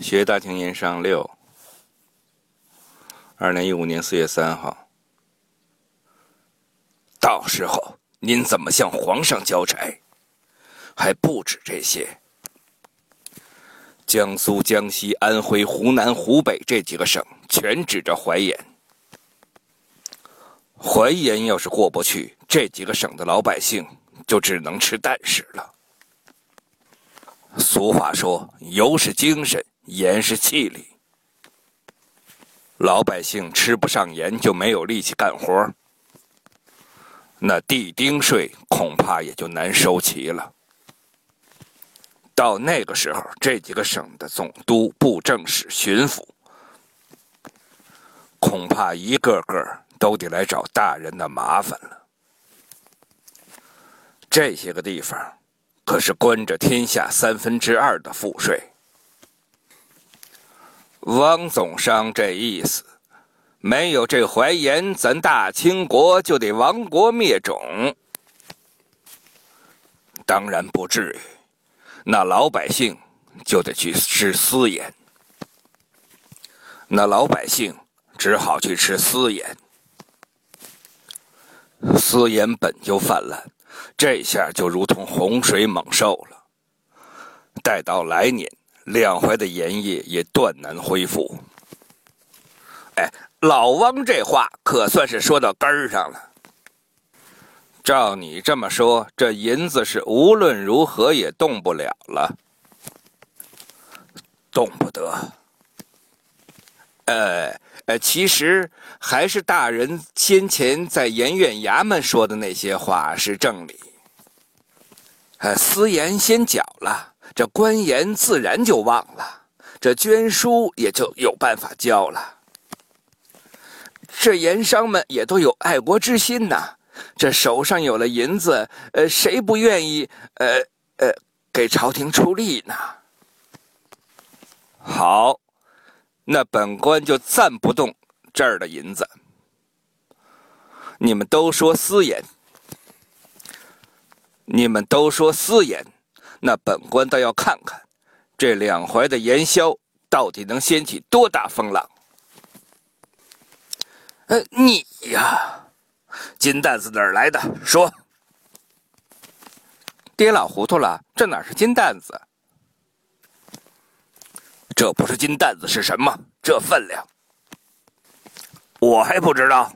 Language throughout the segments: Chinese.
学大庭言上六，二零一五年四月三号。到时候您怎么向皇上交差？还不止这些。江苏、江西、安徽、湖南、湖北这几个省全指着淮盐。淮盐要是过不去，这几个省的老百姓就只能吃淡食了。俗话说：“油是精神。”盐是气力，老百姓吃不上盐就没有力气干活那地丁税恐怕也就难收齐了。到那个时候，这几个省的总督、布政使、巡抚，恐怕一个个都得来找大人的麻烦了。这些个地方，可是关着天下三分之二的赋税。汪总商这意思，没有这淮盐，咱大清国就得亡国灭种。当然不至于，那老百姓就得去吃私盐，那老百姓只好去吃私盐。私盐本就泛滥，这下就如同洪水猛兽了。待到来年。两淮的盐业也断难恢复。哎，老汪这话可算是说到根儿上了。照你这么说，这银子是无论如何也动不了了，动不得。呃呃，其实还是大人先前在盐院衙门说的那些话是正理。呃，私盐先缴了。这官盐自然就忘了，这捐书也就有办法交了。这盐商们也都有爱国之心呐，这手上有了银子，呃，谁不愿意呃呃给朝廷出力呢？好，那本官就暂不动这儿的银子。你们都说私盐，你们都说私盐。那本官倒要看看，这两淮的盐销到底能掀起多大风浪？呃，你呀，金蛋子哪儿来的？说，爹老糊涂了，这哪是金蛋子？这不是金蛋子是什么？这分量，我还不知道。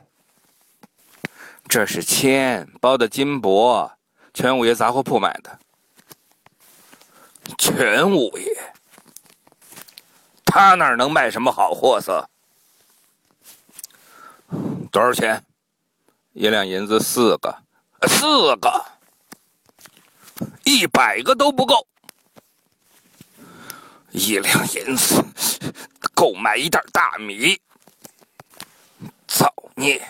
这是铅包的金箔，全五爷杂货铺买的。全五爷，他哪能卖什么好货色？多少钱？一两银子四个，四个，一百个都不够。一两银子够买一袋大米。造孽！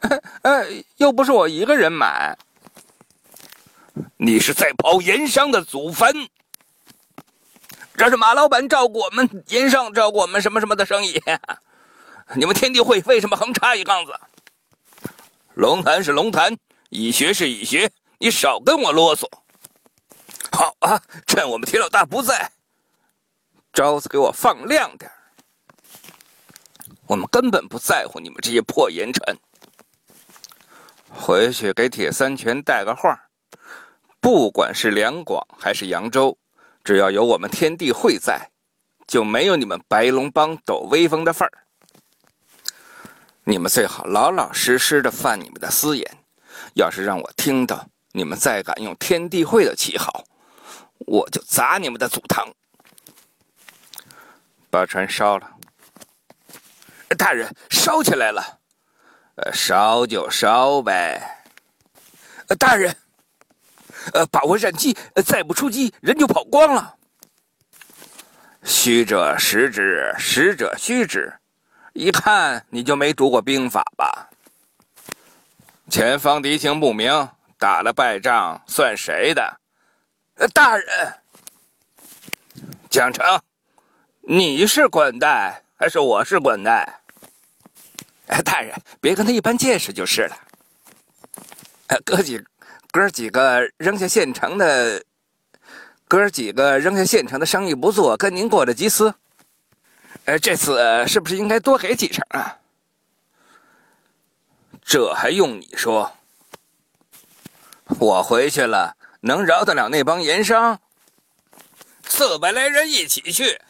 呃，又不是我一个人买。你是在刨盐商的祖坟？这是马老板照顾我们盐商，照顾我们什么什么的生意。你们天地会为什么横插一杠子？龙潭是龙潭，蚁穴是蚁穴，你少跟我啰嗦。好啊，趁我们铁老大不在，招子给我放亮点我们根本不在乎你们这些破盐臣。回去给铁三全带个话。不管是两广还是扬州，只要有我们天地会在，就没有你们白龙帮抖威风的份儿。你们最好老老实实的犯你们的私盐。要是让我听到你们再敢用天地会的旗号，我就砸你们的祖堂。把船烧了。大人，烧起来了。呃，烧就烧呗。大人。呃，把握战机，再不出击，人就跑光了。虚者实之，实者虚之。一看你就没读过兵法吧？前方敌情不明，打了败仗算谁的？呃，大人，蒋成，你是管带还是我是管带？哎，大人，别跟他一般见识就是了。哥几个。哥几个扔下现成的，哥几个扔下现成的生意不做，跟您过着吉私。呃，这次是不是应该多给几成啊？这还用你说？我回去了，能饶得了那帮盐商？四百来人一起去，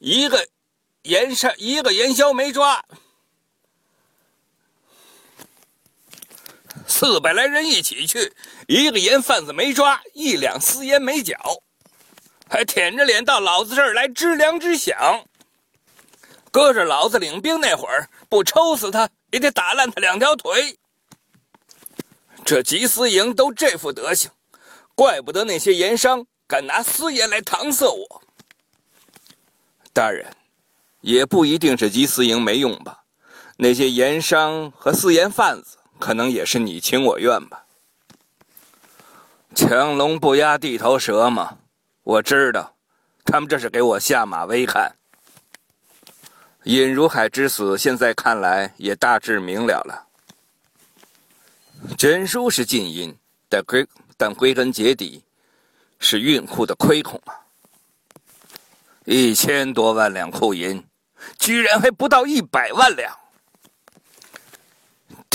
一个盐商一个盐枭没抓。四百来人一起去，一个盐贩子没抓，一两私盐没缴，还舔着脸到老子这儿来支粮支饷。搁着老子领兵那会儿，不抽死他，也得打烂他两条腿。这缉私营都这副德行，怪不得那些盐商敢拿私盐来搪塞我。大人，也不一定是缉私营没用吧？那些盐商和私盐贩子。可能也是你情我愿吧。强龙不压地头蛇嘛，我知道，他们这是给我下马威看。尹如海之死，现在看来也大致明了了。真书是禁音，但归但归根结底，是运库的亏空啊。一千多万两库银，居然还不到一百万两。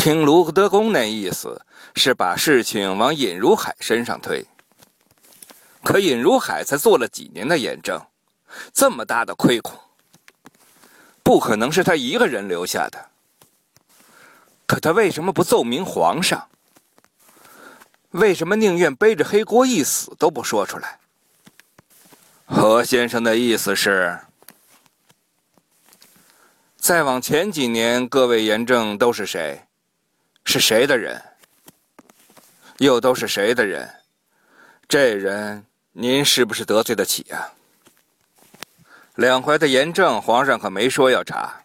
听卢德公那意思，是把事情往尹如海身上推。可尹如海才做了几年的盐政，这么大的亏空，不可能是他一个人留下的。可他为什么不奏明皇上？为什么宁愿背着黑锅一死都不说出来？何先生的意思是，再往前几年，各位盐政都是谁？是谁的人？又都是谁的人？这人您是不是得罪得起呀？两淮的盐政，皇上可没说要查。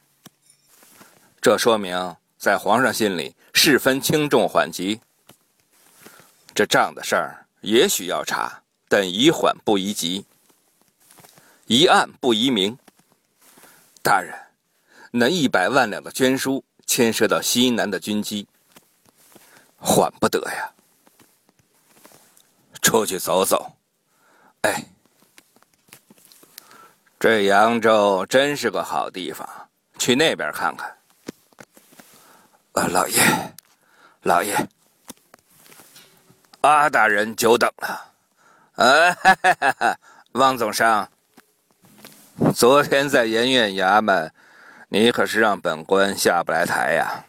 这说明在皇上心里是分轻重缓急。这账的事儿也许要查，但宜缓不宜急，宜暗不宜明。大人，那一百万两的捐书牵涉到西南的军机。缓不得呀！出去走走。哎，这扬州真是个好地方，去那边看看。啊，老爷，老爷，阿大人久等了。啊，哈哈哈！汪总商，昨天在盐院衙门，你可是让本官下不来台呀。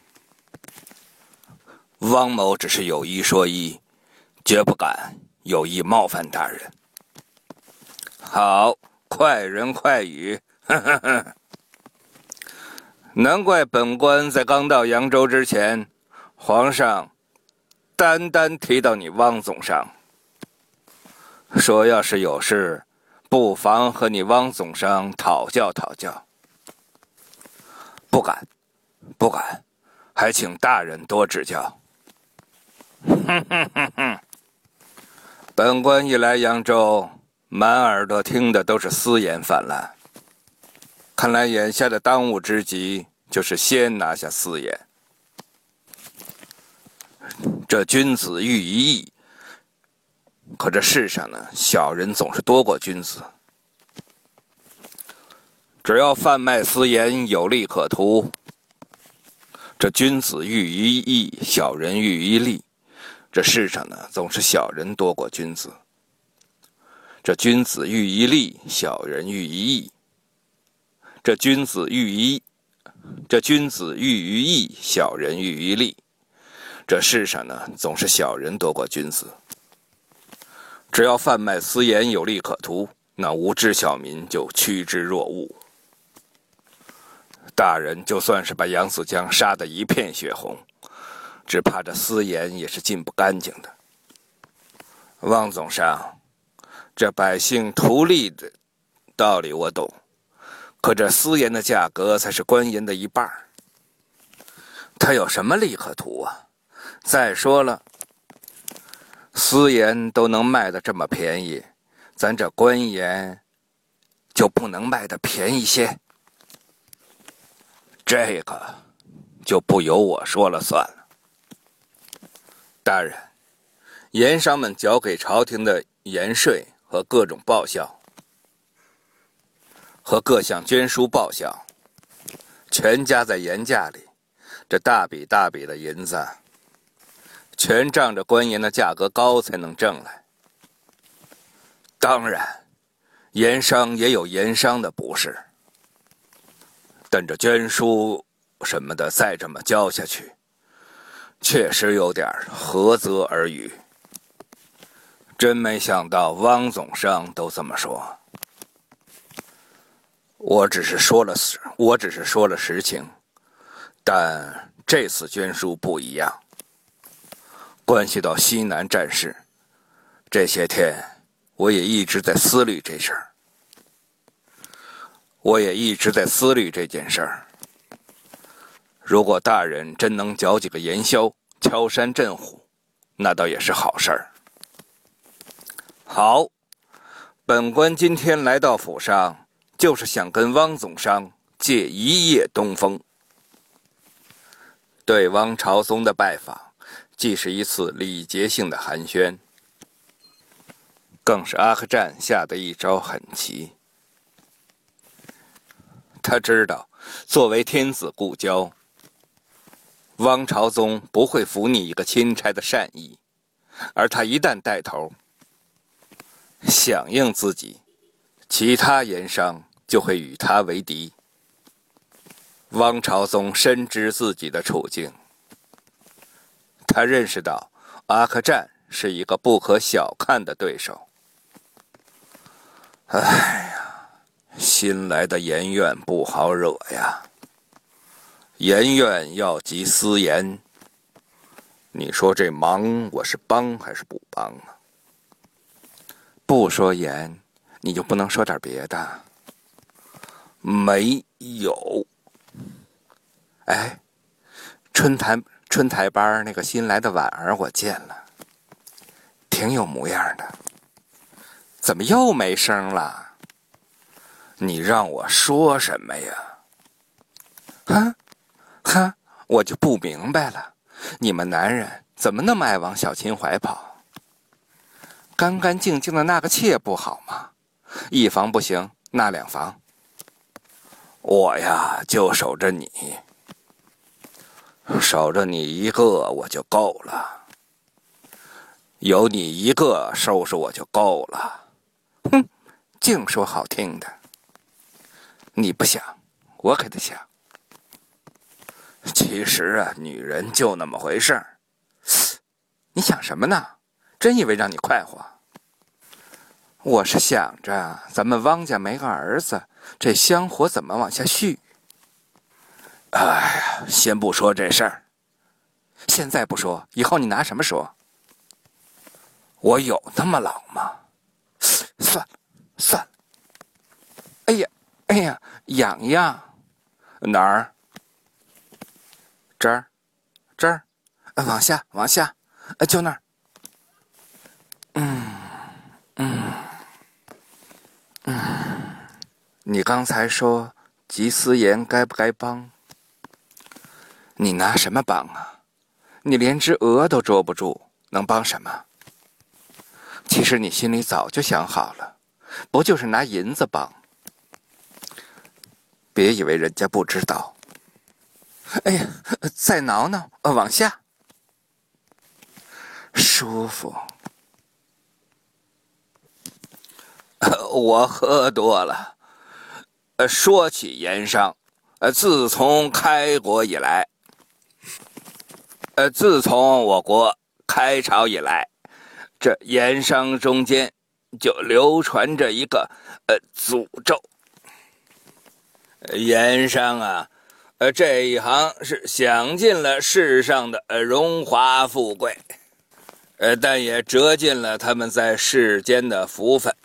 汪某只是有一说一，绝不敢有意冒犯大人。好，快人快语。难怪本官在刚到扬州之前，皇上单单提到你汪总商，说要是有事，不妨和你汪总商讨教讨教。不敢，不敢，还请大人多指教。哼哼哼哼！本官一来扬州，满耳朵听的都是私盐泛滥。看来眼下的当务之急就是先拿下私盐。这君子喻于义，可这世上呢，小人总是多过君子。只要贩卖私盐有利可图，这君子喻于义，小人喻于利。这世上呢，总是小人多过君子。这君子喻于利，小人喻于义。这君子喻一，这君子喻于义，小人喻于利。这世上呢，总是小人多过君子。只要贩卖私盐有利可图，那无知小民就趋之若鹜。大人就算是把杨子江杀得一片血红。只怕这私盐也是进不干净的。汪总商，这百姓图利的道理我懂，可这私盐的价格才是官盐的一半他有什么利可图啊？再说了，私盐都能卖的这么便宜，咱这官盐就不能卖的便宜些？这个就不由我说了算。大人，盐商们缴给朝廷的盐税和各种报销，和各项捐书报销，全加在盐价里，这大笔大笔的银子，全仗着官盐的价格高才能挣来。当然，盐商也有盐商的不是，但这捐书什么的再这么交下去，确实有点何泽而语。真没想到汪总商都这么说。我只是说了实，我只是说了实情，但这次捐书不一样，关系到西南战事。这些天我也一直在思虑这事儿，我也一直在思虑这件事儿。如果大人真能缴几个盐枭，敲山震虎，那倒也是好事儿。好，本官今天来到府上，就是想跟汪总商借一夜东风。对汪朝宗的拜访，既是一次礼节性的寒暄，更是阿克战下的一招狠棋。他知道，作为天子故交，汪朝宗不会服你一个钦差的善意，而他一旦带头。响应自己，其他盐商就会与他为敌。汪朝宗深知自己的处境，他认识到阿克战是一个不可小看的对手。哎呀，新来的盐院不好惹呀！盐院要集私盐，你说这忙我是帮还是不帮啊？不说盐，你就不能说点别的？没有。哎，春台春台班那个新来的婉儿，我见了，挺有模样的。怎么又没声了？你让我说什么呀？哼，哼，我就不明白了，你们男人怎么那么爱往小琴怀跑？干干净净的纳个妾不好吗？一房不行，纳两房。我呀，就守着你，守着你一个我就够了。有你一个收拾我就够了。哼，净说好听的。你不想，我可得想。其实啊，女人就那么回事儿。你想什么呢？真以为让你快活？我是想着咱们汪家没个儿子，这香火怎么往下续？哎呀，先不说这事儿。现在不说，以后你拿什么说？我有那么老吗？算了，算了。哎呀，哎呀，痒痒，哪儿？这儿，这儿，呃往下，往下，呃就那儿。嗯，嗯，嗯，你刚才说吉思言该不该帮？你拿什么帮啊？你连只鹅都捉不住，能帮什么？其实你心里早就想好了，不就是拿银子帮？别以为人家不知道。哎呀，再挠挠，呃往下，舒服。我喝多了。呃，说起盐商，呃，自从开国以来，呃，自从我国开朝以来，这盐商中间就流传着一个呃诅咒。盐商啊，呃，这一行是享尽了世上的荣华富贵，呃，但也折尽了他们在世间的福分。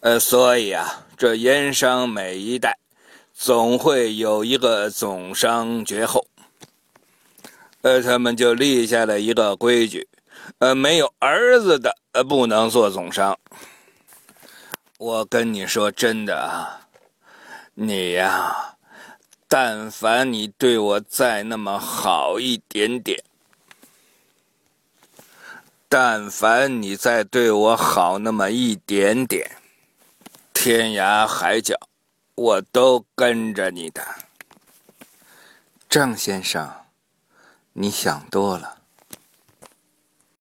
呃，所以啊，这盐商每一代总会有一个总商绝后。呃，他们就立下了一个规矩，呃，没有儿子的呃不能做总商。我跟你说真的啊，你呀，但凡你对我再那么好一点点，但凡你再对我好那么一点点，天涯海角，我都跟着你的。郑先生，你想多了。